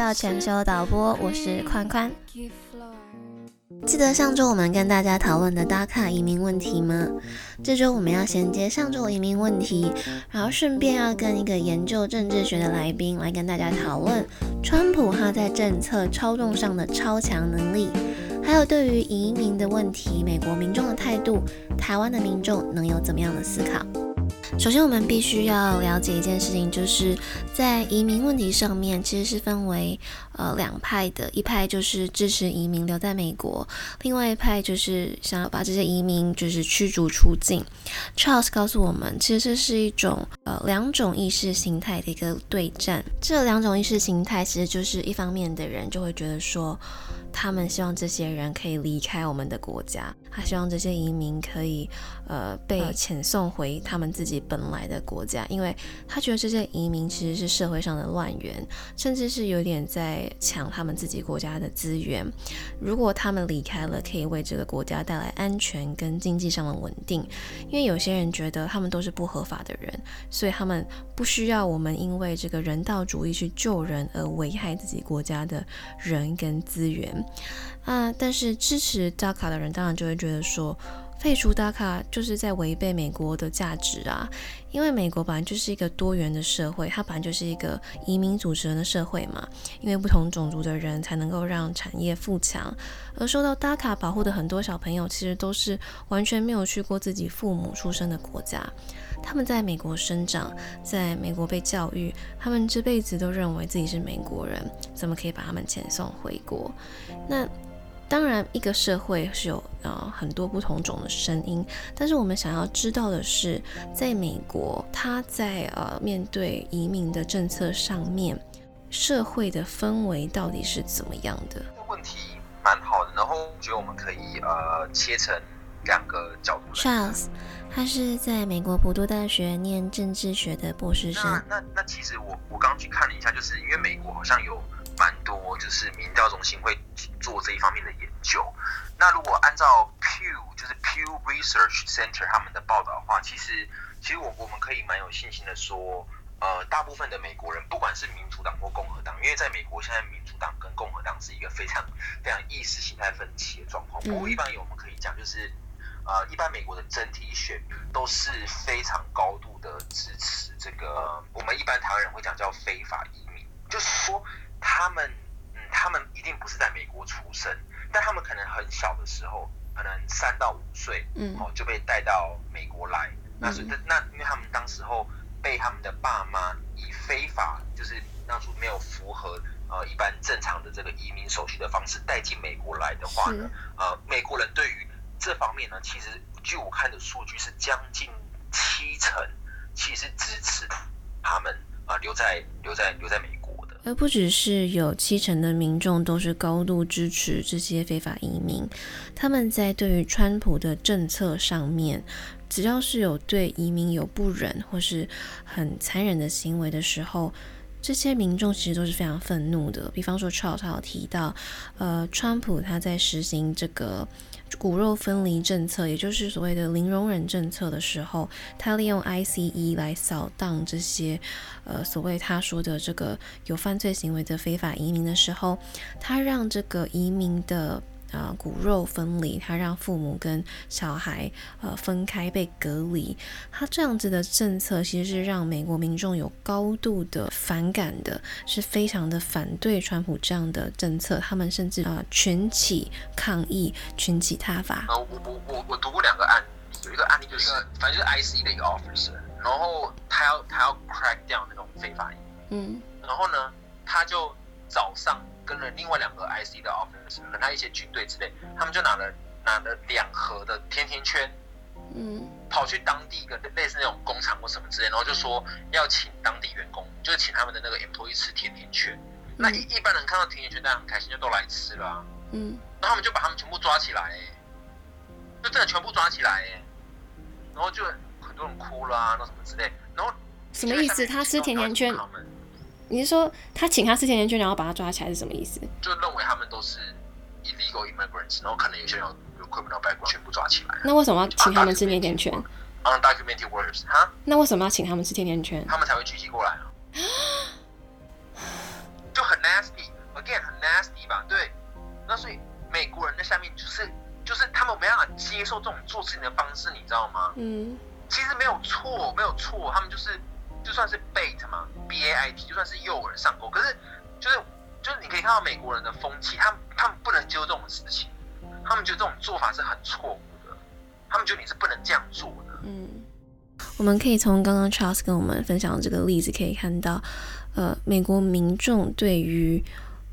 到全球导播，我是宽宽。记得上周我们跟大家讨论的打卡移民问题吗？这周我们要衔接上周的移民问题，然后顺便要跟一个研究政治学的来宾来跟大家讨论川普他在政策操纵上的超强能力，还有对于移民的问题，美国民众的态度，台湾的民众能有怎么样的思考？首先，我们必须要了解一件事情，就是在移民问题上面，其实是分为呃两派的，一派就是支持移民留在美国，另外一派就是想要把这些移民就是驱逐出境。Charles 告诉我们，其实这是一种呃两种意识形态的一个对战。这两种意识形态其实就是一方面的人就会觉得说。他们希望这些人可以离开我们的国家，他希望这些移民可以，呃，被遣送回他们自己本来的国家，因为他觉得这些移民其实是社会上的乱源，甚至是有点在抢他们自己国家的资源。如果他们离开了，可以为这个国家带来安全跟经济上的稳定。因为有些人觉得他们都是不合法的人，所以他们不需要我们因为这个人道主义去救人而危害自己国家的人跟资源。啊！但是支持 DACA 的人当然就会觉得说，废除 DACA 就是在违背美国的价值啊！因为美国本来就是一个多元的社会，它本来就是一个移民组成的社会嘛。因为不同种族的人才能够让产业富强，而受到 DACA 保护的很多小朋友，其实都是完全没有去过自己父母出生的国家。他们在美国生长，在美国被教育，他们这辈子都认为自己是美国人，怎么可以把他们遣送回国？那当然，一个社会是有呃很多不同种的声音，但是我们想要知道的是，在美国，他在呃面对移民的政策上面，社会的氛围到底是怎么样的？问题蛮好的，然后我觉得我们可以呃切成两个角度。Charles。他是在美国普渡大学念政治学的博士生。那那那其实我我刚去看了一下，就是因为美国好像有蛮多就是民调中心会做这一方面的研究。那如果按照 Pew 就是 Pew Research Center 他们的报道的话，其实其实我我们可以蛮有信心的说，呃，大部分的美国人不管是民主党或共和党，因为在美国现在民主党跟共和党是一个非常 非常意识形态分歧的状况。不过一般有我们可以讲就是。呃，一般美国的整体选民都是非常高度的支持这个，我们一般台湾人会讲叫非法移民，就是说他们，嗯，他们一定不是在美国出生，但他们可能很小的时候，可能三到五岁，嗯，哦就被带到美国来，那是那因为他们当时候被他们的爸妈以非法，就是当初没有符合呃一般正常的这个移民手续的方式带进美国来的话呢，呃，美国人对于这方面呢，其实据我看的数据是将近七成，其实支持他们啊留在留在留在美国。的。而不只是有七成的民众都是高度支持这些非法移民，他们在对于川普的政策上面，只要是有对移民有不忍或是很残忍的行为的时候，这些民众其实都是非常愤怒的。比方说，Charles 有提到，呃，川普他在实行这个。骨肉分离政策，也就是所谓的零容忍政策的时候，他利用 ICE 来扫荡这些，呃，所谓他说的这个有犯罪行为的非法移民的时候，他让这个移民的。啊，骨肉分离，他让父母跟小孩呃分开被隔离，他这样子的政策其实是让美国民众有高度的反感的，是非常的反对川普这样的政策，他们甚至啊群起抗议，群起他法。呃，我我我我读过两个案例，有一个案例就是反正就是 IC 的一个 officer，然后他要他要 crack down 那种非法移民，嗯，然后呢，他就早上。跟了另外两个 IC 的 officer，跟他一些军队之类，他们就拿了拿了两盒的甜甜圈，嗯，跑去当地一个类似那种工厂或什么之类，然后就说要请当地员工，就是请他们的那个 employee 吃甜甜圈。那一一般人看到甜甜圈，当然很开心，就都来吃了。嗯，然后他们就把他们全部抓起来，就真的全部抓起来，然后就很多人哭了啊，那什么之类。然后什么意思？他吃甜甜圈？你是说他请他吃甜甜圈，然后把他抓起来是什么意思？就认为他们都是 illegal immigrants，然后可能有些人有 criminal background，全部抓起来。那为什么要请他们吃甜甜圈？undocumented workers 哈？那为什么要请他们吃甜甜圈？他们才会聚集过来。就很 nasty，again 很 nasty 吧？对。那所以美国人在下面就是就是他们没办法接受这种做事情的方式，你知道吗？嗯。其实没有错，没有错，他们就是。就算是 bait 嘛，b a i t，就算是诱饵上钩，可是就是就是你可以看到美国人的风气，他们他们不能接受这种事情，他们觉得这种做法是很错误的，他们觉得你是不能这样做的。嗯，我们可以从刚刚 Charles 跟我们分享的这个例子可以看到，呃，美国民众对于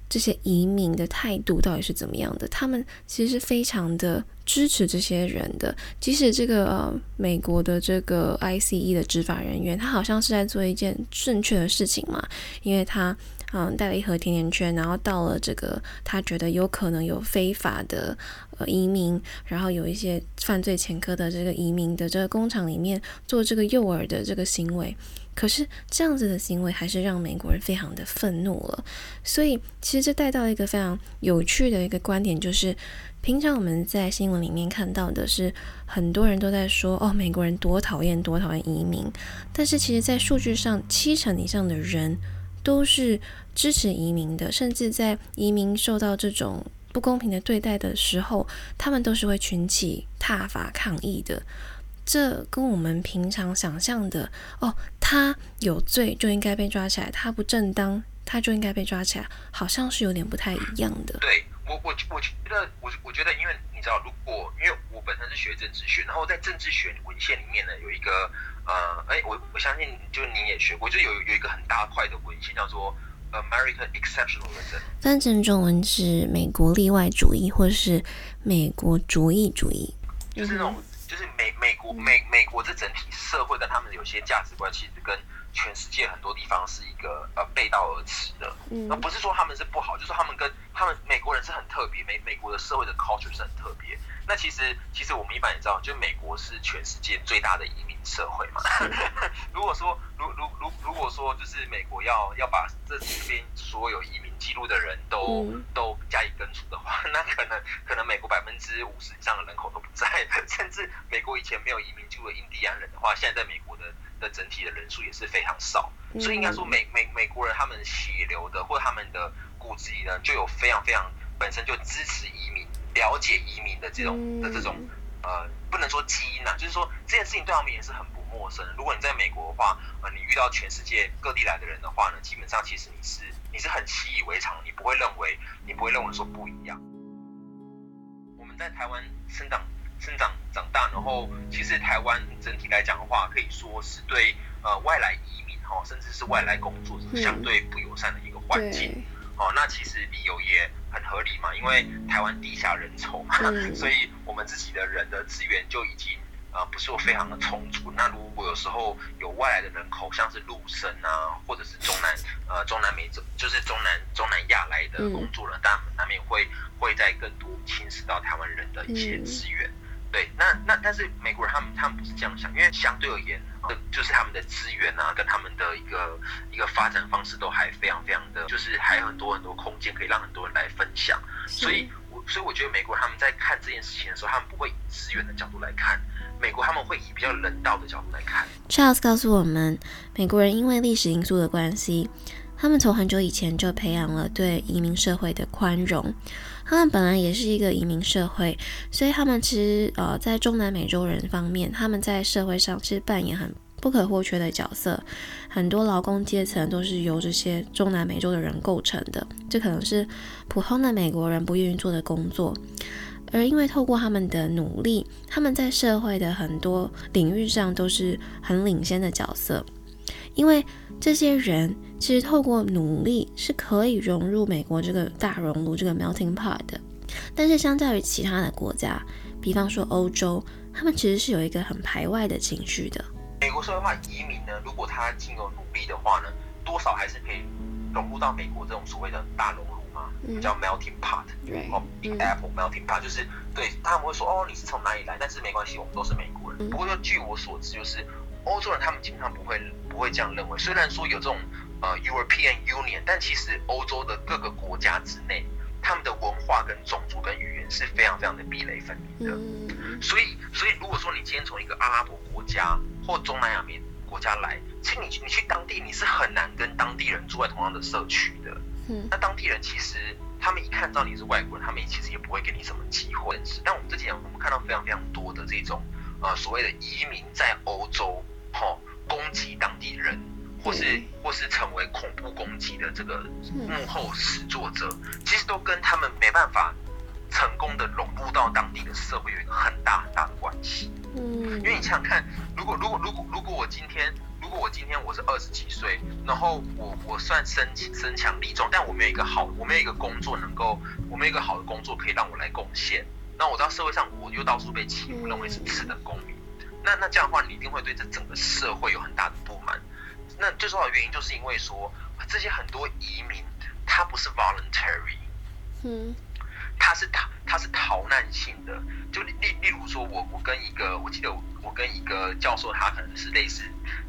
这些移民的态度到底是怎么样的？他们其实是非常的支持这些人的，即使这个呃美国的这个 ICE 的执法人员，他好像是在做一件正确的事情嘛，因为他嗯带了一盒甜甜圈，然后到了这个他觉得有可能有非法的呃移民，然后有一些犯罪前科的这个移民的这个工厂里面做这个诱饵的这个行为。可是这样子的行为还是让美国人非常的愤怒了，所以其实这带到一个非常有趣的一个观点，就是平常我们在新闻里面看到的是很多人都在说哦，美国人多讨厌多讨厌移民，但是其实，在数据上，七成以上的人都是支持移民的，甚至在移民受到这种不公平的对待的时候，他们都是会群起踏伐抗议的。这跟我们平常想象的哦，他有罪就应该被抓起来，他不正当他就应该被抓起来，好像是有点不太一样的。对我，我我觉得，我我觉得，因为你知道，如果因为我本身是学政治学，然后在政治学文献里面呢，有一个呃，哎，我我相信就是你也学过，就有有一个很大块的文献叫做 American Exceptionalism，翻成中文是美国例外主义，或是美国主义主义，就是那种。就是美美国美美国这整体社会跟他们有些价值观，其实跟全世界很多地方是一个呃背道而驰的。嗯，而不是说他们是不好，就是说他们跟他们美国人是很特别，美美国的社会的 culture 是很特别。那其实其实我们一般也知道，就美国是全世界最大的移民社会嘛。如果说如如如如果说就是美国要要把这边所有移民记录的人都都加以根除的话，那可能可能美国百分之五十以上的人口都不在，甚至美国以前没有移民记录的印第安人的话，现在在美国的的整体的人数也是非常少。所以应该说美美美国人他们血流的或他们的骨子里呢，就有非常非常本身就支持移民。了解移民的这种的这种呃，不能说基因啊，就是说这件事情对他们也是很不陌生。如果你在美国的话，呃，你遇到全世界各地来的人的话呢，基本上其实你是你是很习以为常，你不会认为你不会认为说不一样。我们在台湾生长生长长大，然后其实台湾整体来讲的话，可以说是对呃外来移民哈，甚至是外来工作者相对不友善的一个环境。哦，那其实理由也很合理嘛，因为台湾地下人稠嘛，所以我们自己的人的资源就已经呃不是说非常的充足。那如果有时候有外来的人口，像是陆生啊，或者是中南呃中南美洲，就是中南中南亚来的工作人，但难免会会在更多侵蚀到台湾人的一些资源。对，那那但是美国人他们他们不是这样想，因为相对而言，就是他们的资源啊，跟他们的一个一个发展方式都还非常非常的，就是还有很多很多空间可以让很多人来分享。所以，我所以我觉得美国人他们在看这件事情的时候，他们不会以资源的角度来看，美国他们会以比较人道的角度来看。Charles 告诉我们，美国人因为历史因素的关系，他们从很久以前就培养了对移民社会的宽容。他们本来也是一个移民社会，所以他们其实呃在中南美洲人方面，他们在社会上其实扮演很不可或缺的角色。很多劳工阶层都是由这些中南美洲的人构成的，这可能是普通的美国人不愿意做的工作。而因为透过他们的努力，他们在社会的很多领域上都是很领先的角色。因为这些人其实透过努力是可以融入美国这个大熔炉这个 melting pot 的，但是相较于其他的国家，比方说欧洲，他们其实是有一个很排外的情绪的。美国社会化移民呢，如果他经有努力的话呢，多少还是可以融入到美国这种所谓的大熔炉嘛，叫 melting pot，哦，big apple melting pot，就是对他们会说哦，你是从哪里来？但是没关系，我们都是美国人。不过就据我所知，就是欧洲人他们基本上不会。不会这样认为。虽然说有这种呃 European Union，但其实欧洲的各个国家之内，他们的文化跟种族跟语言是非常非常的壁垒分明的。所以，所以如果说你今天从一个阿拉伯国家或中南亚面国家来，其实你你去当地你是很难跟当地人住在同样的社区的。嗯，那当地人其实他们一看到你是外国人，他们其实也不会给你什么机会。但我们这几年我们看到非常非常多的这种呃所谓的移民在欧洲，哈，攻击当地人，或是或是成为恐怖攻击的这个幕后始作者，其实都跟他们没办法成功的融入到当地的社会有一个很大很大的关系。嗯，因为你想想看，如果如果如果如果我今天。如果我今天我是二十几岁，然后我我算身身强力壮，但我没有一个好，我没有一个工作能够，我没有一个好的工作可以让我来贡献，那我到社会上我又到处被欺负，认为是次等公民，那那这样的话，你一定会对这整个社会有很大的。那最重要的原因就是因为说，这些很多移民他不是 voluntary，嗯，他是逃他是逃难性的，就例例如说我我跟一个我记得我跟一个教授，他可能是类似。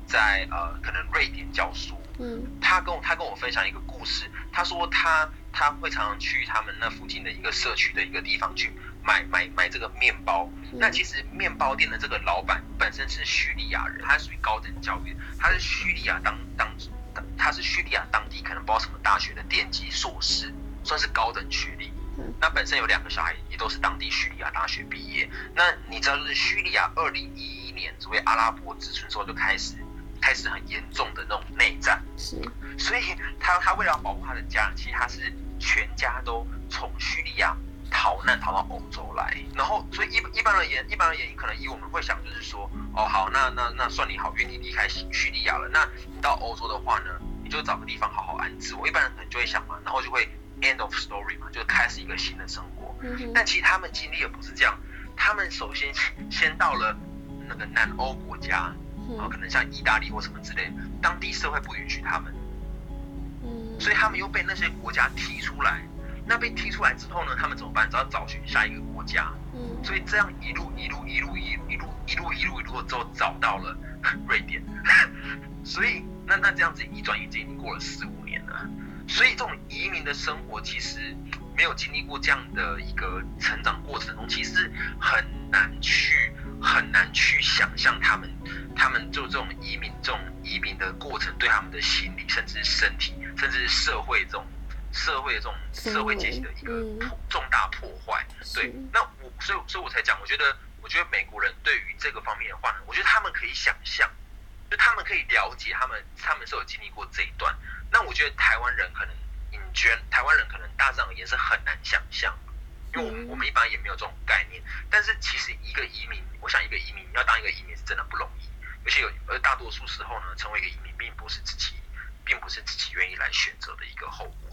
在呃，可能瑞典教书，嗯，他跟我他跟我分享一个故事，他说他他会常常去他们那附近的一个社区的一个地方去买买买这个面包。那其实面包店的这个老板本身是叙利亚人，他属于高等教育，他是叙利亚当当他是叙利亚当地可能不知道什么大学的电机硕士，算是高等学历。那本身有两个小孩，也都是当地叙利亚大学毕业。那你知道，就是叙利亚二零一一年作为阿拉伯之春之后就开始。开始很严重的那种内战，是，所以他他为了保护他的家人，其实他是全家都从叙利亚逃难逃到欧洲来，然后所以一一般而言，一般而言，可能以我们会想就是说，哦好，那那那算你好，愿意离开叙利亚了，那你到欧洲的话呢，你就找个地方好好安置。我一般人可能就会想嘛，然后就会 end of story 嘛，就开始一个新的生活。但其实他们经历也不是这样，他们首先先到了那个南欧国家。然后可能像意大利或什么之类，当地社会不允许他们，嗯，所以他们又被那些国家踢出来。那被踢出来之后呢，他们怎么办？只要找寻下一个国家。嗯，所以这样一路一路一路一一路一路一路一路之后找到了瑞典。所以那那这样子一转眼间已经过了四五年了。所以这种移民的生活其实没有经历过这样的一个成长过程中，其实很难去很难去想象他们。他们就这种移民，这种移民的过程，对他们的心理，甚至身体，甚至是社会这种社会的这种社会阶级的一个重大破坏。对，那我所以所以我才讲，我觉得我觉得美国人对于这个方面的话呢，我觉得他们可以想象，就他们可以了解，他们他们是有经历过这一段。那我觉得台湾人可能，你觉得台湾人可能大致而言是很难想象，因为我们我们一般也没有这种概念。但是其实一个移民，我想一个移民要当一个移民是真的不容易。而且有，而大多数时候呢，成为一个移民，并不是自己，并不是自己愿意来选择的一个后果。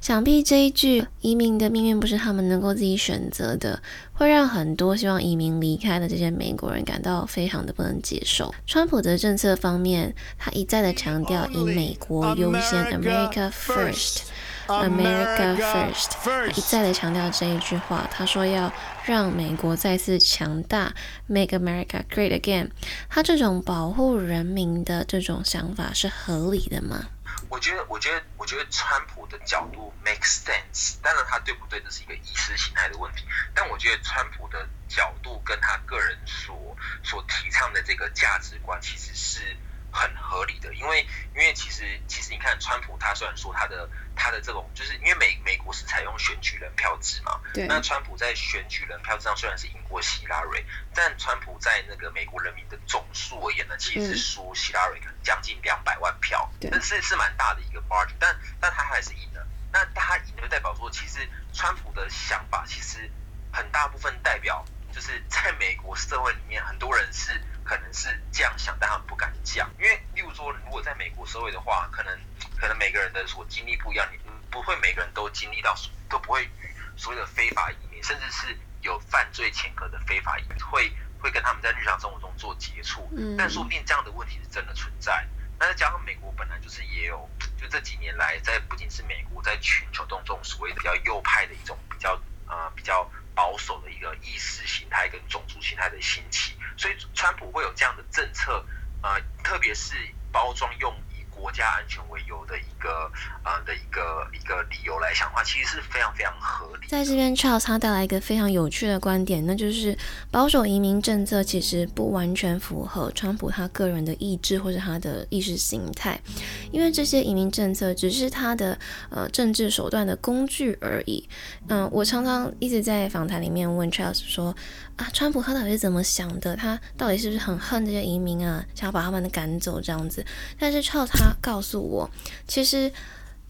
想必这一句“移民的命运不是他们能够自己选择的”，会让很多希望移民离开的这些美国人感到非常的不能接受。川普的政策方面，他一再的强调以美国优先 （America First）。America first，一再的强调这一句话。他说要让美国再次强大，Make America Great Again。他这种保护人民的这种想法是合理的吗？我觉得，我觉得，我觉得川普的角度 make sense。当然，他对不对，这是一个意识形态的问题。但我觉得川普的角度跟他个人所所提倡的这个价值观，其实是。很合理的，因为因为其实其实你看，川普他虽然说他的他的这种，就是因为美美国是采用选举人票制嘛，对。那川普在选举人票制上虽然是赢过希拉蕊，但川普在那个美国人民的总数而言呢，其实是输希拉蕊可能将近两百万票，但是是蛮大的一个 margin，但但他还是赢了。那他赢就代表说，其实川普的想法其实很大部分代表，就是在美国社会里面，很多人是。可能是这样想，但他们不敢讲，因为例如说，如果在美国社会的话，可能可能每个人的所经历不一样，你不会每个人都经历到，都不会与所谓的非法移民，甚至是有犯罪前科的非法移民，会会跟他们在日常生活中做接触。嗯，但说不定这样的问题是真的存在。那再加上美国本来就是也有，就这几年来，在不仅是美国，在全球当中所谓比较右派的一种比较呃比较保守的一个意识形态跟种族形态的兴起。所以，川普会有这样的政策，呃，特别是包装用以国家安全为由的一个呃的一个一个理由来想的话，其实是非常非常合理。在这边，Charles 他带来一个非常有趣的观点，那就是保守移民政策其实不完全符合川普他个人的意志或者他的意识形态，因为这些移民政策只是他的呃政治手段的工具而已。嗯，我常常一直在访谈里面问 Charles 说啊，川普他到底是怎么想的？他到底是不是很恨这些移民啊，想要把他们赶走这样子？但是 Charles 他告诉我，其实。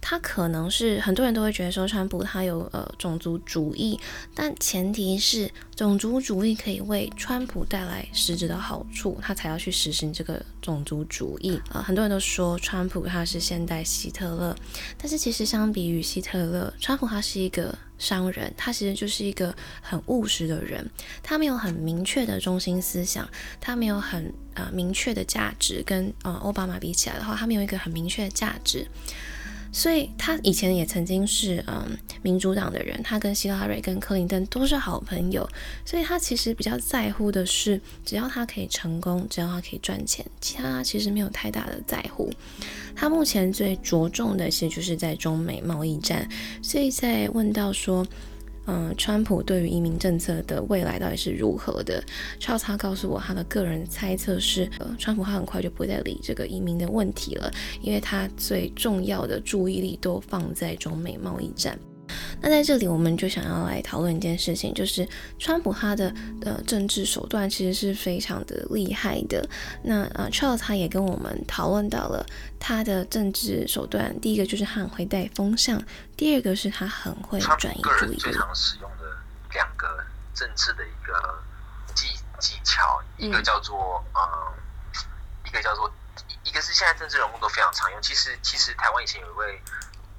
他可能是很多人都会觉得说川普他有呃种族主义，但前提是种族主义可以为川普带来实质的好处，他才要去实行这个种族主义啊。很多人都说川普他是现代希特勒，但是其实相比于希特勒，川普他是一个商人，他其实就是一个很务实的人，他没有很明确的中心思想，他没有很呃明确的价值，跟呃奥巴马比起来的话，他没有一个很明确的价值。所以他以前也曾经是嗯民主党的人，他跟希拉瑞、跟克林顿都是好朋友，所以他其实比较在乎的是，只要他可以成功，只要他可以赚钱，其他其实没有太大的在乎。他目前最着重的其实就是在中美贸易战，所以在问到说。嗯，川普对于移民政策的未来到底是如何的？超他告诉我，他的个人猜测是，呃，川普他很快就不再理这个移民的问题了，因为他最重要的注意力都放在中美贸易战。那在这里，我们就想要来讨论一件事情，就是川普他的呃政治手段其实是非常的厉害的。那呃，Charles 他也跟我们讨论到了他的政治手段，第一个就是他很会带风向，第二个是他很会转移注意力。最常使用的两个政治的一个技技巧，一个叫做嗯，一个叫做一个是现在政治人物都非常常用。其实其实台湾以前有一位。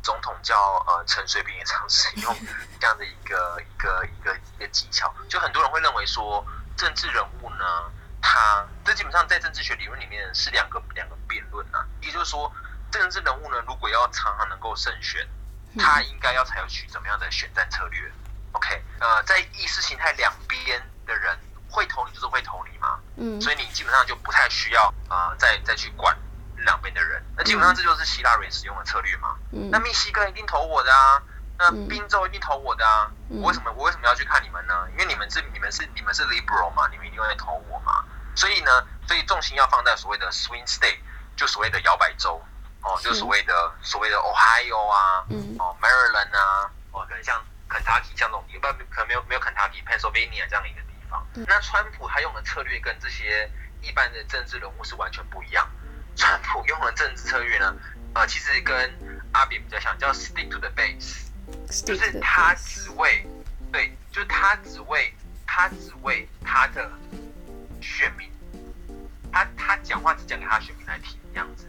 总统叫呃陈水扁也常使用这样的一个一个一个一个技巧，就很多人会认为说政治人物呢，他这基本上在政治学理论里面是两个两个辩论啊，也就是说政治人物呢，如果要常常能够胜选，他应该要采取怎么样的选战策略？OK，呃，在意识形态两边的人会投你就是会投你嘛，嗯，所以你基本上就不太需要啊再再去管。两边的人，那基本上这就是希腊人使用的策略嘛。那密西根一定投我的啊，那宾州一定投我的啊。我为什么我为什么要去看你们呢？因为你们是你们是你们是 liberal 嘛，你们一定会投我嘛。所以呢，所以重心要放在所谓的 swing state，就所谓的摇摆州哦，就所谓的所谓的 Ohio 啊，哦 Maryland 啊，哦可能像 Kentucky 像这种一般，可能没有没有 Kentucky Pennsylvania 这样的一个地方。那川普他用的策略跟这些一般的政治人物是完全不一样。川普用的政治策略呢，呃，其实跟阿扁比较像，叫 stick to the base，就是他只为，对，就是他只为，他只为他的选民，他他讲话只讲给他选民来听这样子，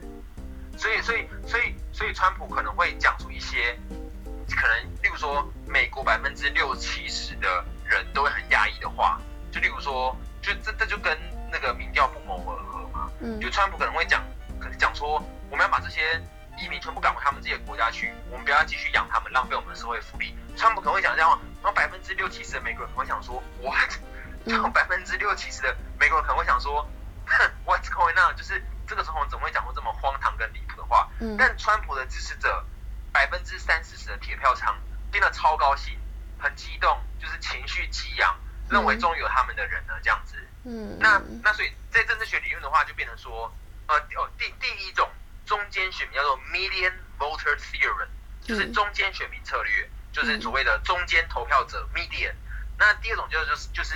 所以所以所以所以川普可能会讲出一些，可能例如说美国百分之六七十的人都会很压抑的话，就例如说，就这这就跟那个民调不谋而合嘛，嗯，就川普可能会讲。讲说我们要把这些移民全部赶回他们自己的国家去，我们不要继续养他们，浪费我们的社会福利。川普可能会讲这样，然后百分之六七十的美国人可能会想说，what？然后百分之六七十的美国人可能会想说，哼，what's going on？就是这个总统怎么会讲出这么荒唐跟离谱的话？嗯但川普的支持者百分之三四十的铁票仓变得超高兴，很激动，就是情绪激昂，认为终于有他们的人了这样子。嗯，那那所以在政治学理论的话，就变成说。呃哦，第第一种中间选民叫做 median voter theorem，就是中间选民策略，就是所谓的中间投票者 median。那第二种就是就是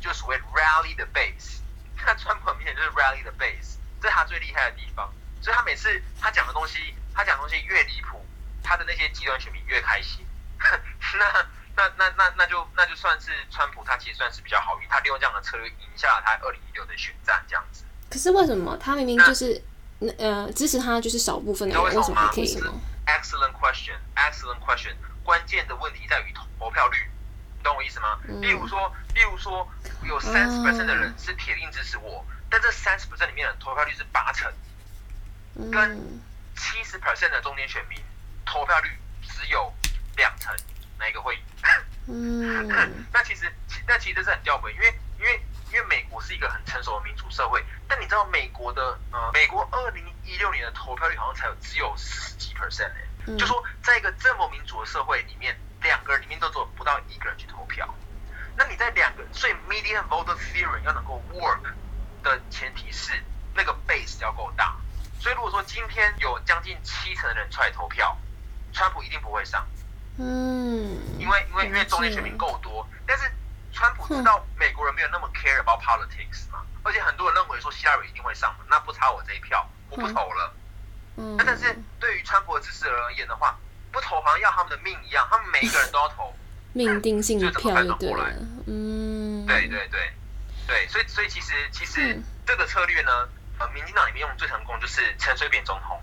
就是所谓 rally the base。那川普很明显就是 rally the base，这是他最厉害的地方。所以他每次他讲的东西，他讲东西越离谱，他的那些极端选民越开心。那那那那那就那就算是川普，他其实算是比较好运，他利用这样的策略赢下了他二零一六的选战这样子。可是为什么他明明就是呃支持他就是少部分的人，为什么还可以呢？Excellent question, excellent question。关键的问题在于投票率，你懂我意思吗？例如说，例如说有三十 percent 的人是铁定支持我，但这三十 percent 里面的投票率是八成，跟七十 percent 的中间选民投票率只有两成，哪一个会赢？嗯，那其实那其实是很吊诡，因为因为。因为美国是一个很成熟的民主社会，但你知道美国的呃，美国二零一六年的投票率好像才有只有四十几 percent 哎，就说在一个这么民主的社会里面，两个人里面都只有不到一个人去投票。那你在两个，所以 median voter theory 要能够 work 的前提是那个 base 要够大。所以如果说今天有将近七成的人出来投票，川普一定不会上。嗯，因为因为因为中间选民够多，但是川普知道美国人没有那么 care about politics 嘛，而且很多人认为说希拉里一定会上嘛，那不差我这一票，我不投了。嗯，那但是对于川普的支持者而言的话，不投好像要他们的命一样，他们每一个人都要投。命定性的票就过来，嗯，对对对对，所以所以其实其实这个策略呢，呃，民进党里面用最成功就是陈水扁总统，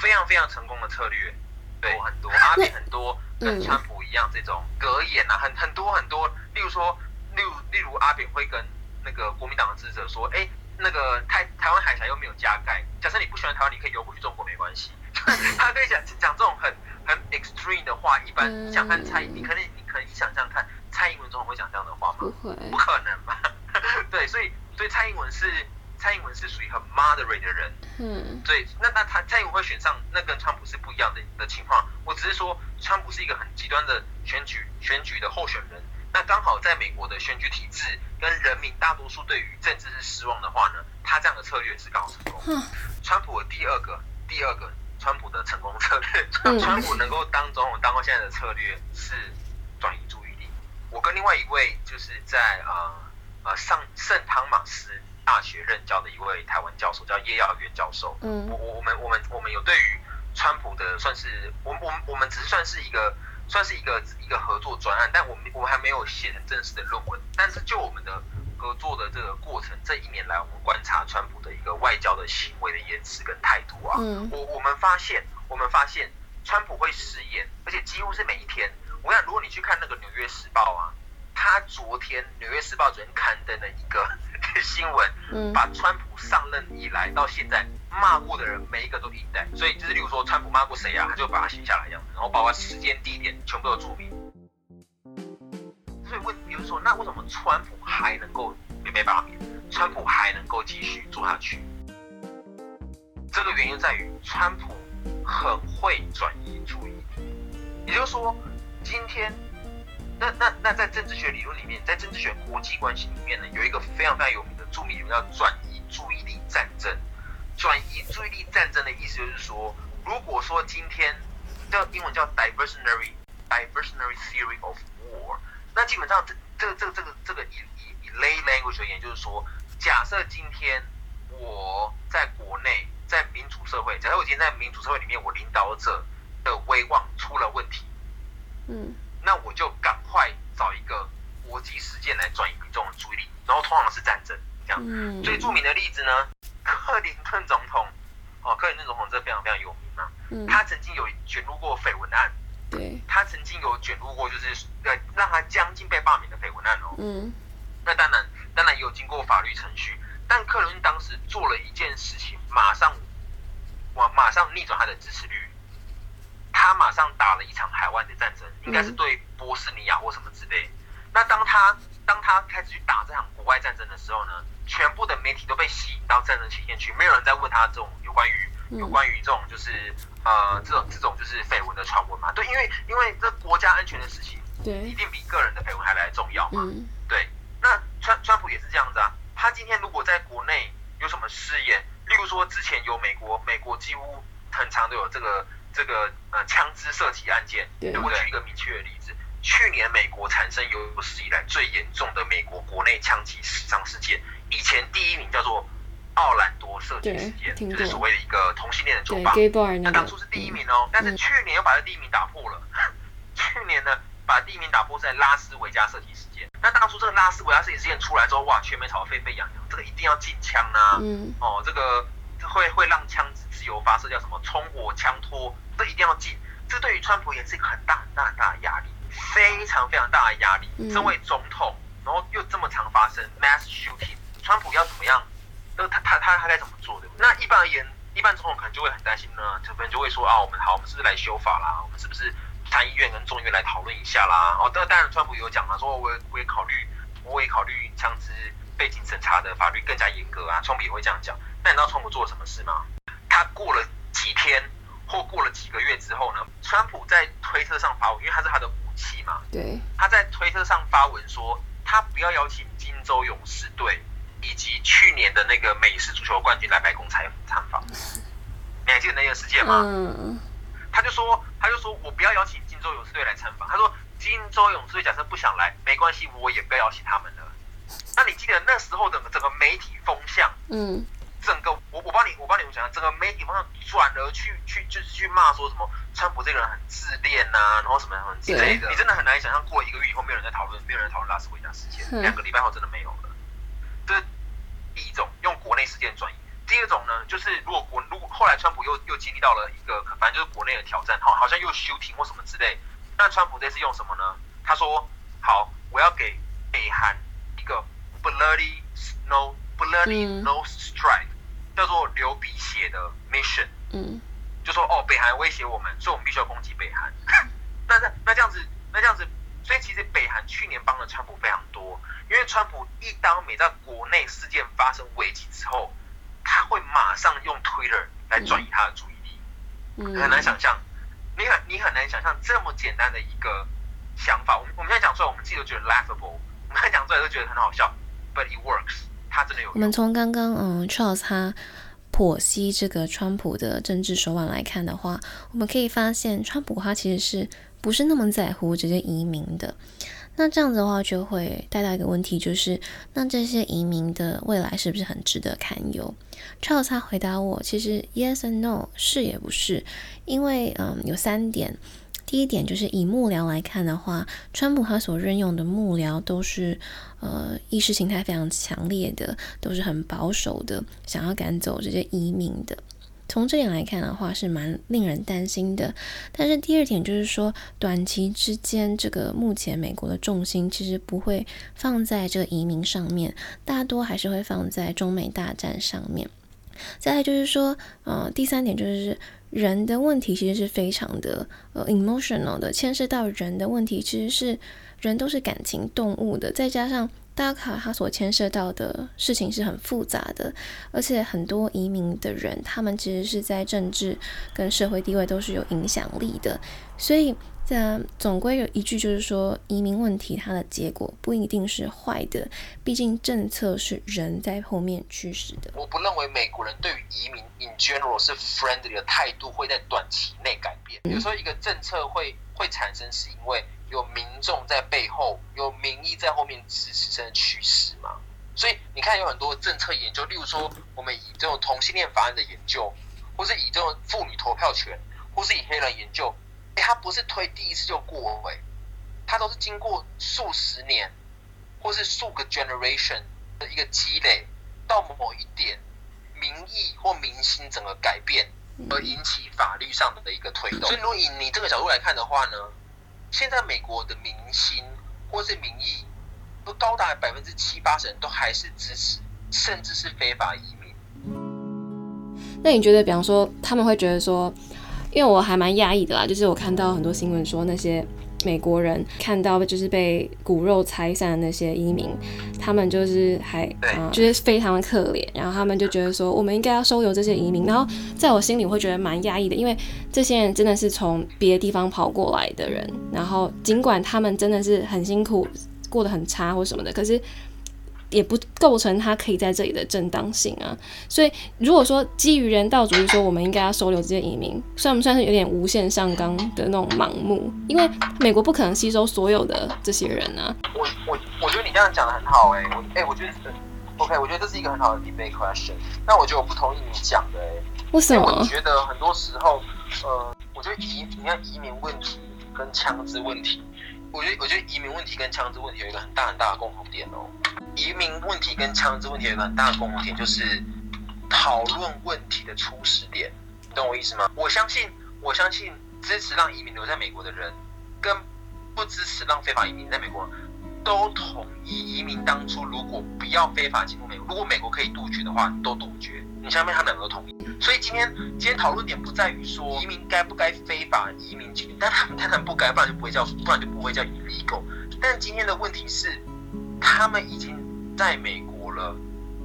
非常非常成功的策略，对很多阿扁很多跟川普一样这种格言啊，很很多很多，例如说，例如例如阿扁会跟那个国民党的支持者说，哎，那个台台湾海峡又没有加盖，假设你不喜欢台湾，你可以游过去中国没关系，他可以讲讲这种很很 extreme 的话，一般想看蔡，你可能。可以想象看，蔡英文总统会讲这样的话吗？不会，不可能吧？对，所以所以蔡英文是蔡英文是属于很 moderate 的人。嗯，对，那那他蔡英文会选上，那跟川普是不一样的的情况。我只是说，川普是一个很极端的选举选举的候选人。那刚好在美国的选举体制跟人民大多数对于政治是失望的话呢，他这样的策略是刚好成功。川普的第二个第二个川普的成功策略，川普能够当总统当到现在的策略是。转移注意力。我跟另外一位就是在呃呃上圣汤马斯大学任教的一位台湾教授，叫叶耀元教授。嗯，我我我们我们我们有对于川普的算是我我们我们只是算是一个算是一个一个合作专案，但我们我们还没有写成正式的论文。但是就我们的合作的这个过程，这一年来我们观察川普的一个外交的行为的言辞跟态度啊，嗯，我我们发现我们发现川普会失言，而且几乎是每一天。我想，如果你去看那个《纽约时报》啊，他昨天《纽约时报》昨天刊登了一个新闻，把川普上任以来到现在骂过的人每一个都印在，所以就是，例如说川普骂过谁啊，他就把它写下来，一样子，然后包括时间、地点全部都注明。所以问，比如说，那为什么川普还能够没被罢免？川普还能够继续做下去？这个原因在于川普很会转移注意力，也就是说。今天，那那那在政治学理论里面，在政治学国际关系里面呢，有一个非常非常有名的著名理论叫转移注意力战争。转移注意力战争的意思就是说，如果说今天叫英文叫 diversionary diversionary theory of war，那基本上这这这个这个这个以以以 lay language 而言，就是说，假设今天我在国内在民主社会，假设我今天在民主社会里面，我领导者的威望出了问题。嗯，那我就赶快找一个国际事件来转移民众的注意力，然后通常是战争这样。嗯，最著名的例子呢，克林顿总统，哦，克林顿总统这非常非常有名啊。嗯，他曾经有卷入过绯闻案。对，他曾经有卷入过就是呃让他将近被罢免的绯闻案哦。嗯，那当然当然也有经过法律程序，但克林顿当时做了一件事情，马上我马上逆转他的支持率。他马上打了一场海外的战争，应该是对波斯尼亚或什么之类。那当他当他开始去打这场国外战争的时候呢，全部的媒体都被吸引到战争前线去，没有人在问他这种有关于有关于这种就是呃这种这种就是绯闻的传闻嘛？对，因为因为这国家安全的事情，对，一定比个人的绯闻还来重要嘛。对，那川川普也是这样子啊。他今天如果在国内有什么失言，例如说之前有美国美国几乎很长都有这个。这个呃枪支射击案件，我举一个明确的例子，去年美国产生有史以来最严重的美国国内枪击死伤事件，以前第一名叫做奥兰多射击事件，就是所谓的一个同性恋的酒吧，那当初是第一名哦，但是去年又把这第一名打破了，去年呢把第一名打破在拉斯维加射击事件，那当初这个拉斯维加射击事件出来之后，哇，全美吵得沸沸扬扬，这个一定要禁枪啊，哦，这个。会会让枪支自由发射，叫什么冲火枪托，这一定要禁。这对于川普也是一个很大很大很大的压力，非常非常大的压力。身为总统，然后又这么常发生 mass shooting，川普要怎么样？那他他他他该怎么做？对那一般而言，一般总统可能就会很担心呢，可能就会说啊，我们好，我们是不是来修法啦？我们是不是参议院跟众议院来讨论一下啦？哦，当当然，川普有讲了，说我我也考虑，我也考虑枪支。背景审查的法律更加严格啊，川普也会这样讲。那你知道川普做了什么事吗？他过了几天或过了几个月之后呢？川普在推特上发文，因为他是他的武器嘛。对。他在推特上发文说，他不要邀请金州勇士队以及去年的那个美式足球冠军来白宫采参访。你还记得那个事件吗？嗯。他就说，他就说我不要邀请金州勇士队来参访。他说，金州勇士队假设不想来，没关系，我也不要邀请他们了。那你记得那时候的整个媒体风向？嗯。整个我我帮你我帮你们讲，整个媒体方向转而去去就是去骂说什么川普这个人很自恋呐，然后什么什么之类的，你真的很难想象过一个月以后没有人在讨论，没有人讨论拉斯维加斯事件，两个礼拜后真的没有了。这是第一种用国内事件转移。第二种呢，就是如果国如果后来川普又又经历到了一个反正就是国内的挑战，好好像又休庭或什么之类，那川普这次用什么呢？他说好，我要给北韩一个 bloody snow bloody no strike。叫做流鼻血的 mission，嗯，就说哦，北韩威胁我们，所以我们必须要攻击北韩。那那那这样子，那这样子，所以其实北韩去年帮了川普非常多，因为川普一当每在国内事件发生危机之后，他会马上用 Twitter 来转移他的注意力。嗯，很难想象，你很你很难想象这么简单的一个想法。我们我们现在讲出来，我们自己都觉得 laughable，我们现在讲出来都觉得很好笑，but it works。我们从刚刚嗯，Charles 他剖析这个川普的政治手腕来看的话，我们可以发现，川普他其实是不是那么在乎这些移民的。那这样子的话，就会带到一个问题，就是那这些移民的未来是不是很值得堪忧？Charles 他回答我，其实 Yes and No 是也不是，因为嗯，有三点。第一点就是以幕僚来看的话，川普他所任用的幕僚都是呃意识形态非常强烈的，都是很保守的，想要赶走这些移民的。从这点来看的话，是蛮令人担心的。但是第二点就是说，短期之间，这个目前美国的重心其实不会放在这个移民上面，大多还是会放在中美大战上面。再来就是说，呃，第三点就是。人的问题其实是非常的呃 emotional 的，牵涉到人的问题，其实是人都是感情动物的，再加上大卡他所牵涉到的事情是很复杂的，而且很多移民的人，他们其实是在政治跟社会地位都是有影响力的，所以。这总归有一句，就是说移民问题它的结果不一定是坏的，毕竟政策是人在后面驱使的。我不认为美国人对于移民 in general 是 friendly 的态度会在短期内改变。有时候一个政策会会产生，是因为有民众在背后，有民意在后面支持，甚至驱使嘛。所以你看，有很多政策研究，例如说我们以这种同性恋法案的研究，或是以这种妇女投票权，或是以黑人研究。他不是推第一次就过位，他都是经过数十年，或是数个 generation 的一个积累，到某一点民意或民心整个改变，而引起法律上的一个推动。所以，如果以你这个角度来看的话呢，现在美国的民心或是民意，都高达百分之七八十人都还是支持，甚至是非法移民。那你觉得，比方说，他们会觉得说？因为我还蛮讶异的啦，就是我看到很多新闻说那些美国人看到就是被骨肉拆散的那些移民，他们就是还嗯，就是非常的可怜，然后他们就觉得说我们应该要收留这些移民，然后在我心里会觉得蛮压抑的，因为这些人真的是从别的地方跑过来的人，然后尽管他们真的是很辛苦，过得很差或什么的，可是。也不构成他可以在这里的正当性啊，所以如果说基于人道主义说我们应该要收留这些移民，算不算是有点无限上纲的那种盲目？因为美国不可能吸收所有的这些人啊。我我我觉得你这样讲的很好哎，我哎我觉得 OK，我觉得这是一个很好的 debate question。但我觉得我不同意你讲的哎，为什么？我觉得很多时候，呃，我觉得移你看移民问题跟枪支问题。我觉得，我觉得移民问题跟枪支问题有一个很大很大的共同点哦。移民问题跟枪支问题有一个很大的共同点，就是讨论问题的初始点。你懂我意思吗？我相信，我相信支持让移民留在美国的人，跟不支持让非法移民在美国，都同意移民当初如果不要非法进入美国，如果美国可以杜绝的话，都杜绝。你相信他们两个都同意。所以今天今天讨论点不在于说移民该不该非法移民进，但他们当然不该，不然就不会叫，不然就不会叫 illegal。但今天的问题是，他们已经在美国了。了，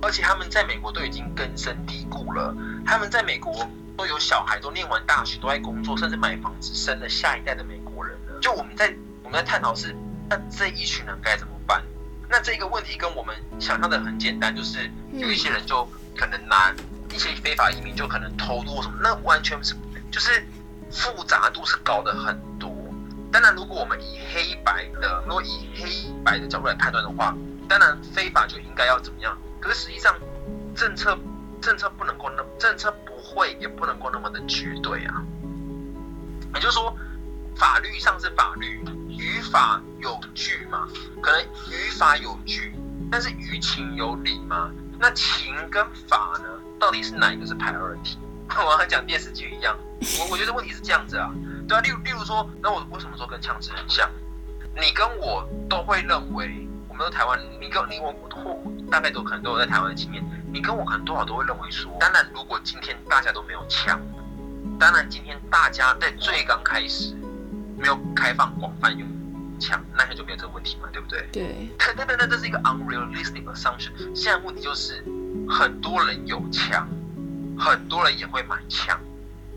而且他们在美国都已经根深蒂固了，他们在美国都有小孩，都念完大学，都在工作，甚至买房子，生了下一代的美国人了。就我们在我们在探讨是，那这一群人该怎么办？那这个问题跟我们想象的很简单，就是有一些人就可能拿一些非法移民就可能偷渡什么，那完全是就是复杂度是高的很多。当然，如果我们以黑白的，如果以黑白的角度来判断的话，当然非法就应该要怎么样。可是实际上，政策政策不能够那政策不会也不能够那么的绝对啊。也就是说，法律上是法律，语法有据嘛？可能语法有据，但是于情有理吗？那情跟法呢？到底是哪一个是 priority？我像讲电视剧一样，我我觉得问题是这样子啊。对啊，例如例如说，那我为什么说跟枪支很像？你跟我都会认为，我们都台湾，你跟你我大概都可能都有在台湾的经验。你跟我可能多少都会认为说，当然如果今天大家都没有枪，当然今天大家在最刚开始没有开放广泛用枪，那他就没有这个问题嘛，对不对？对。但但但这是一个 unrealistic assumption。现在问题就是，很多人有枪，很多人也会买枪，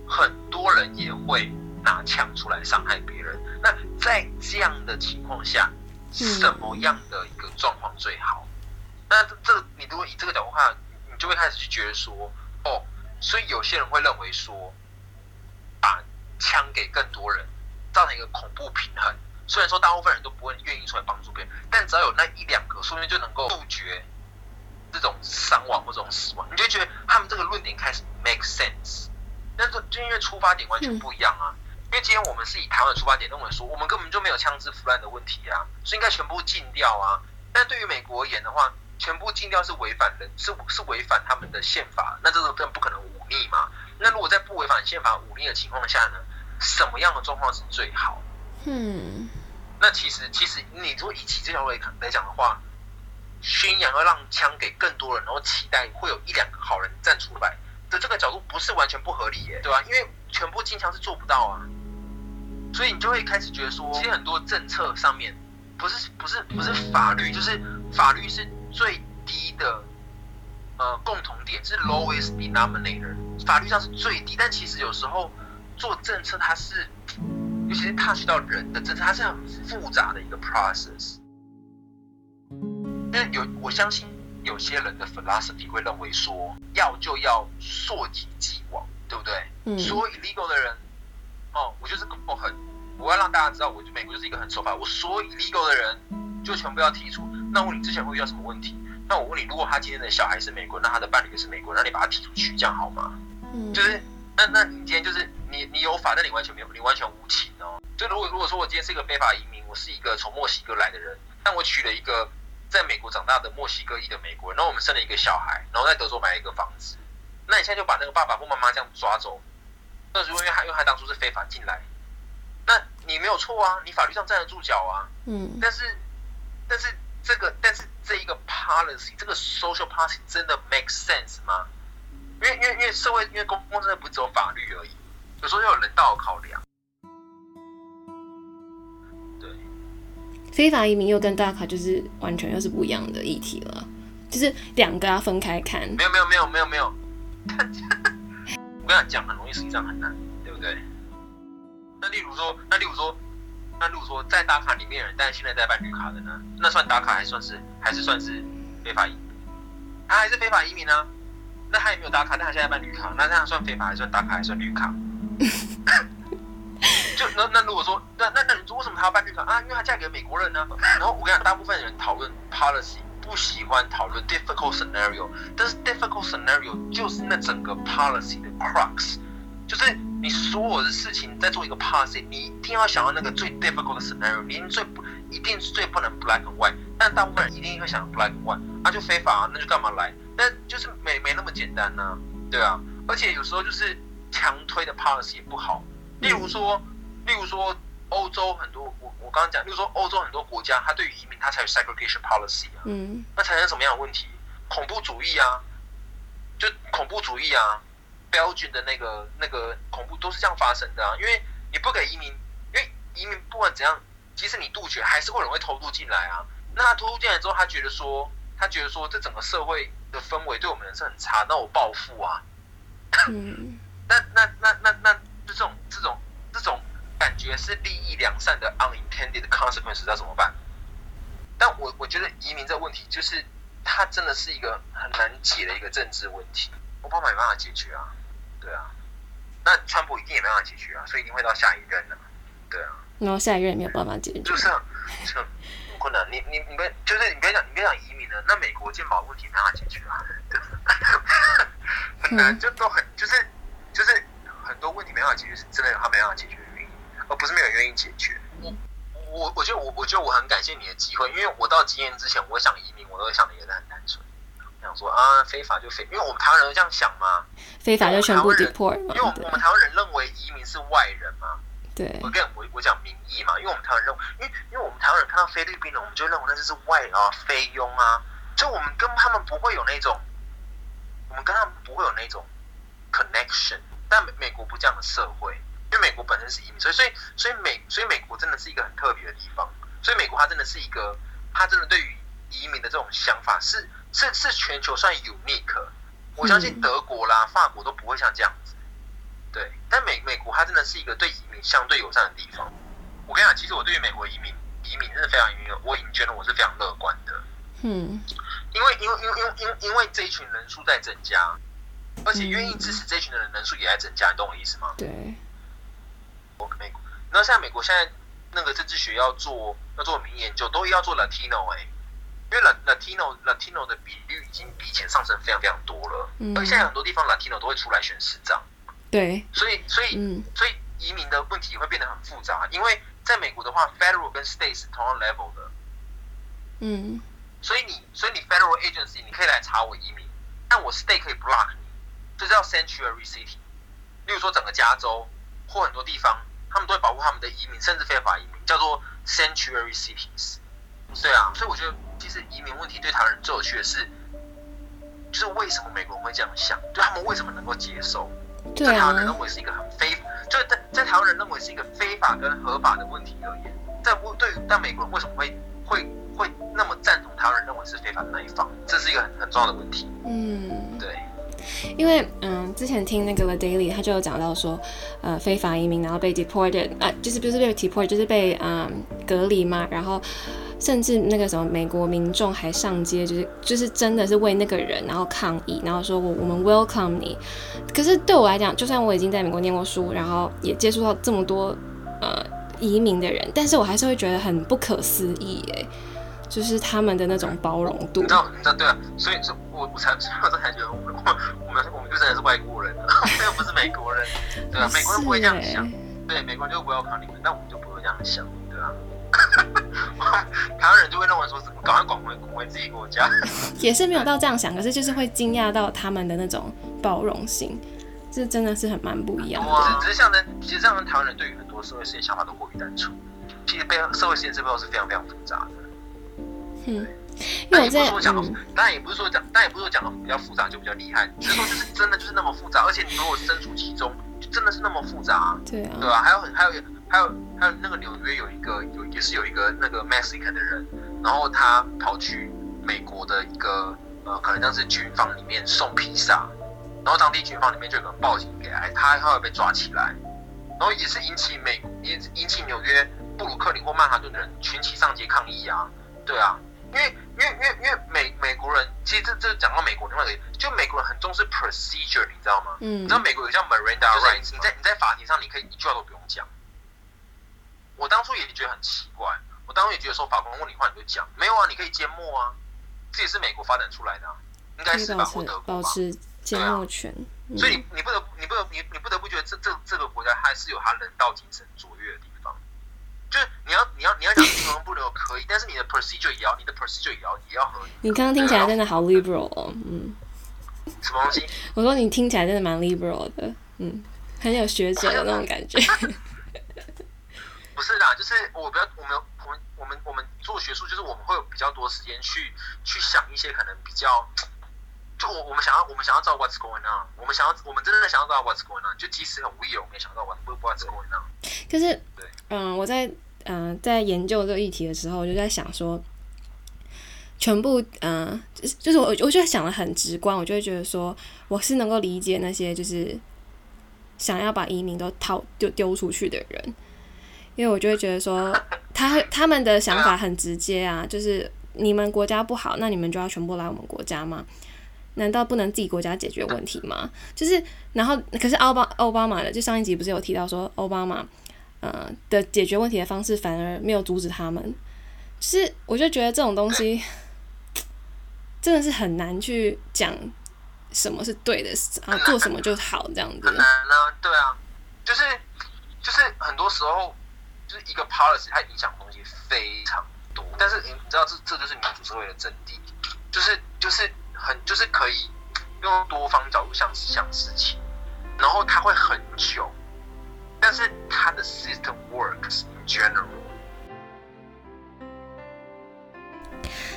很多人也会。拿枪出来伤害别人，那在这样的情况下，什么样的一个状况最好？那这你如果以这个角度看，你就会开始去觉得说，哦，所以有些人会认为说，把枪给更多人，造成一个恐怖平衡。虽然说大部分人都不会愿意出来帮助别人，但只要有那一两个，说不定就能够杜绝这种伤亡或这种死亡。你就觉得他们这个论点开始 make sense，那就就因为出发点完全不一样啊。因为今天我们是以台湾的出发点认为说，我们根本就没有枪支腐烂的问题啊，所以应该全部禁掉啊。但对于美国而言的话，全部禁掉是违反的是是违反他们的宪法，那这个更不可能忤逆嘛。那如果在不违反宪法忤逆的情况下呢，什么样的状况是最好？嗯，那其实其实你如果以起这条来来讲的话，宣扬要让枪给更多人，然后期待会有一两个好人站出来的这个角度，不是完全不合理耶，对吧？因为全部禁枪是做不到啊。所以你就会开始觉得说，其实很多政策上面，不是不是不是法律，就是法律是最低的呃共同点，是 lowest denominator，法律上是最低，但其实有时候做政策它是，尤其是 touch 到人的政策，它是很复杂的一个 process。那有我相信有些人的 philosophy 会认为说，要就要溯及既往，对不对？嗯。所以 legal 的人。哦，我就是我很，我要让大家知道，我就美国就是一个很守法。我所有 illegal 的人就全部要剔除。那我问你之前会遇到什么问题？那我问你，如果他今天的小孩是美国，那他的伴侣也是美国，那你把他剔出去，这样好吗？嗯，就是那那你今天就是你你有法，但你完全没有，你完全无情哦。就如果如果说我今天是一个非法移民，我是一个从墨西哥来的人，但我娶了一个在美国长大的墨西哥裔的美国人，然后我们生了一个小孩，然后在德州买了一个房子，那你现在就把那个爸爸或妈妈这样抓走？那如果因为他因为他当初是非法进来，那你没有错啊，你法律上站得住脚啊。嗯。但是，但是这个，但是这一个 policy，这个 social policy 真的 make sense 吗？因为因为因为社会因为公共真的不只有法律而已，有时候要有人道考量。对。非法移民又跟大卡就是完全又是不一样的议题了，就是两个要分开看。没有没有没有没有没有。我跟你讲，很容易，实际上很难，对不对？那例如说，那例如说，那例如说，在打卡里面人，但是现在在办绿卡的呢？那算打卡还算是还是算是非法移民？他还是非法移民呢？那他也没有打卡，但他现在办绿卡，那这样算非法还是算打卡还是算绿卡？就那那如果说，那那那你说为什么他要办绿卡啊？因为他嫁给美国人呢？然后我跟你讲，大部分人讨论 policy。不喜欢讨论 difficult scenario，但是 difficult scenario 就是那整个 policy 的 crux，就是你所有的事情在做一个 policy，你一定要想到那个最 difficult 的 scenario，你最不一定是最不能 black and white，但大部分人一定会想 black and white，那就非法，啊那就干嘛来？那就是没没那么简单呢，对啊，而且有时候就是强推的 policy 也不好，例如说，例如说。欧洲很多，我我刚刚讲，例如说欧洲很多国家，它对于移民它才有 segregation policy 啊，嗯，那产生什么样的问题？恐怖主义啊，就恐怖主义啊，Belgium 的那个那个恐怖都是这样发生的啊，因为你不给移民，因为移民不管怎样，即使你杜绝，还是会有人会偷渡进来啊。那他偷渡进来之后，他觉得说，他觉得说这整个社会的氛围对我们人是很差，那我报复啊。嗯，那那那那那这种这种这种感觉是利益良善的 unintended consequence，那怎么办？但我我觉得移民这个问题，就是它真的是一个很难解的一个政治问题，奥巴马没办法解决啊，对啊，那川普一定也没办法解决啊，所以一定会到下一任的，对啊。然后下一任也没有办法解决，就是啊，就很困难。你你你别就是你别讲你别讲移民了，那美国健保问题没办法解决啊，很难，就都很就是就是很多问题没办法解决，是真的有他没办法解决的原因，而不是没有人愿意解决。我我我觉得我我觉得我很感谢你的机会，因为我到今年之前，我想移民，我都会想的也是很单纯，想说啊非法就非，因为我们台湾人都这样想嘛，非法就全部 deport 因为我们我们台湾人认为移民是外人嘛，对我跟我我讲民意嘛，因为我们台湾人认为，因为因为我们台湾人看到菲律宾人，我们就认为那就是外啊菲佣啊，就我们跟他们不会有那种，我们跟他们不会有那种 connection。但美美国不这样的社会，因为美国本身是移民，所以所以所以美所以美国真的是一个很特别的地方，所以美国它真的是一个，它真的对于移民的这种想法是是是全球算 unique。我相信嗯德国啦、法国都不会像这样子。对，但美美国它真的是一个对移民相对友善的地方。我跟你讲，其实我对于美国移民移民真的非常因为我已经觉得我是非常乐观的，嗯因为因为因为因为因为因为这一群人数在增加，而且愿意支持这一群的人人数也在增加，你懂我意思吗？对。我美国，那现在美国现在那个政治学要做要做民意研究，都要做 Latino 哎、因为 La Latino Latino 的比率已经比以前上升非常非常多了，嗯。而且现在很多地方 Latino 都会出来选市长，对。所以所以嗯。所以移民的问题会变得很复杂，因为在美国的话，federal 跟 state 是同样 level 的，嗯。所以你所以你 federal agency 你可以来查我移民，但我 state 可以 block 你，这叫 sanctuary city。例如说整个加州或很多地方，他们都会保护他们的移民，甚至非法移民，叫做 sanctuary cities。对啊，所以我觉得其实移民问题对台湾人最有趣的是，就是为什么美国人会这样想，就他们为什么能够接受？对在台湾人啊认为是一个很非，就是在在台湾人认为是一个非法跟合法的问题而言，在不对于但美国人为什么会会会那么赞同台湾人认为是非法的那一方？这是一个很很重要的问题。嗯，对，因为嗯，之前听那个 The Daily，他就有讲到说，呃，非法移民然后被 deported，啊、就是不是被 deported，就是被嗯隔离嘛，然后甚至那个什么美国民众还上街，就是就是真的是为那个人然后抗议，然后说我我们 welcome 你。可是对我来讲，就算我已经在美国念过书，然后也接触到这么多呃移民的人，但是我还是会觉得很不可思议哎，就是他们的那种包容度你知。道，你知道，对啊，所以，所以我我才，所以我才觉得我们我们我们就真的是外国人，又不是美国人，对啊，美国人不会这样想欸，对，美国人就不要靠你们，但我们就不会这样想，对啊。台湾人就会认为说，赶快滚回滚回自己国家。也是没有到这样想，可是就是会惊讶到他们的那种包容性，这真的是很蛮不一样的。哇，只是象征，其实象征台湾人对于很多社会事件想法都过于单纯，其实背后社会事件这背后是非常非常复杂的。嗯，因为但也不我在是说讲的嗯，当然也不是说讲，但也不是说讲的比较复杂就比较厉害，只是说就是真的就是那么复杂，而且你如果身处其中，就真的是那么复杂、啊。对啊，对吧、还有很还有还有还有那个纽约有一个有也是有一个那个 Mexican 的人，然后他跑去美国的一个呃可能像是军方里面送披萨，然后当地军方里面就有人报警给他，他后来被抓起来，然后也是引起美引引起纽约布鲁克林或曼哈顿的人群起上街抗议啊，对啊。因为因为因为因为美美国人，其实这这讲到美国另外一个，就美国人很重视 procedure，你知道吗？嗯你知道美国有个叫 Miranda rights，你在你在法庭上你可以一句话都不用讲。我当初也觉得很奇怪，我当初也觉得说法官问你话你就讲，没有啊，你可以缄默啊，这也是美国发展出来的、啊，应该是吧，或持德国吧。保持缄默权。嗯所以你你不得不你不得你你不得不觉得这这这个国家还是有它人道精神卓越的你要你要讲英文不能可以，但是你的 procedure 也要你的 procedure 也要也要合理。你刚刚听起来真的好 liberal 哦，嗯，什么东西？我说你听起来真的蛮 liberal 的，嗯，很有学者的那种感觉。不是啦，就是我比较我们我们我们我们做学术，就是我们会有比较多时间去去想一些可能比较，就我我们想要我们想要知道 what's going on，我们想要我们真的想要知道 what's going on，就即使很 weird，我们也想要知道 what what's going on。可是对，嗯、我在嗯、在研究这个议题的时候，我就在想说，全部，嗯，就是就是我，我就想的很直观，我就会觉得说，我是能够理解那些就是想要把移民都掏丢丢出去的人，因为我就会觉得说，他他们的想法很直接啊，就是你们国家不好，那你们就要全部来我们国家吗？难道不能自己国家解决问题吗？就是，然后可是奥巴奥巴马的，就上一集不是有提到说，奥巴马，呃的解决问题的方式反而没有阻止他们，就是我就觉得这种东西。真的是很难去讲什么是对的，然后做什么就好这样子。很难呢，对啊，就是就是很多时候就是一个 policy 它影响的东西非常多，但是你知道这这就是民主社会的真谛，就是就是很就是可以用多方角度想想事情，然后它会很久，但是它的 system works in general。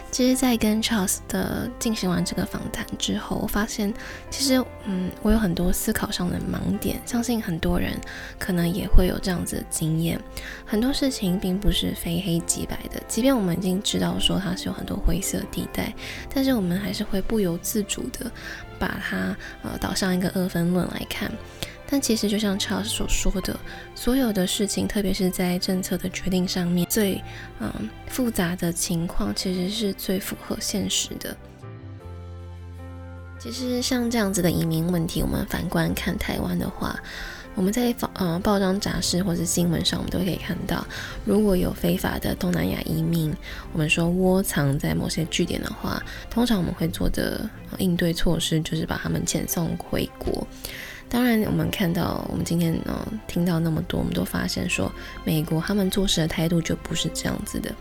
其实，在跟 Charles 的进行完这个访谈之后，我发现，其实，嗯，我有很多思考上的盲点。相信很多人可能也会有这样子的经验。很多事情并不是非黑即白的，即便我们已经知道说它是有很多灰色地带，但是我们还是会不由自主的把它呃导向一个二分论来看。但其实，就像超所说的，所有的事情，特别是在政策的决定上面，最嗯复杂的情况，其实是最符合现实的。其实，像这样子的移民问题，我们反观看台湾的话，我们在报呃报章杂志或者新闻上，我们都可以看到，如果有非法的东南亚移民，我们说窝藏在某些据点的话，通常我们会做的应对措施，就是把他们遣送回国。当然，我们看到，我们今天呃听到那么多，我们都发现说，美国他们做事的态度就不是这样子的，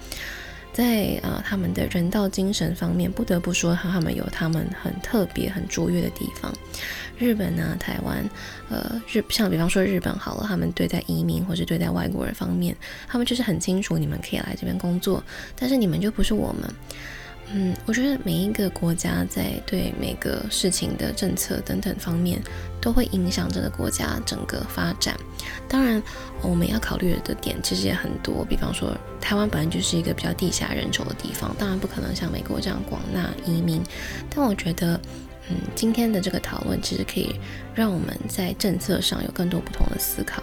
在呃他们的人道精神方面，不得不说他们有他们很特别、很卓越的地方。日本呢，台湾，呃日像比方说日本好了，他们对待移民或是对待外国人方面，他们就是很清楚，你们可以来这边工作，但是你们就不是我们。嗯，我觉得每一个国家在对每个事情的政策等等方面，都会影响这个国家整个发展。当然，我们要考虑的点其实也很多，比方说台湾本来就是一个比较地狭人稠的地方，当然不可能像美国这样广纳移民。但我觉得，嗯，今天的这个讨论其实可以让我们在政策上有更多不同的思考。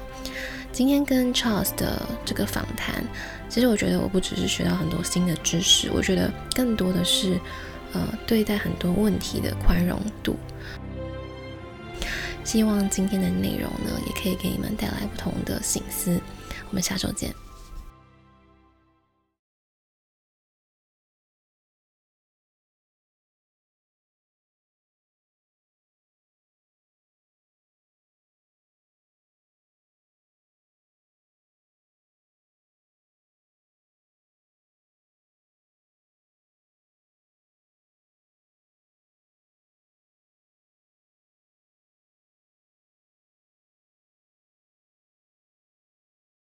今天跟 Charles 的这个访谈，其实我觉得我不只是学到很多新的知识，我觉得更多的是，呃，对待很多问题的宽容度。希望今天的内容呢，也可以给你们带来不同的醒思。我们下周见。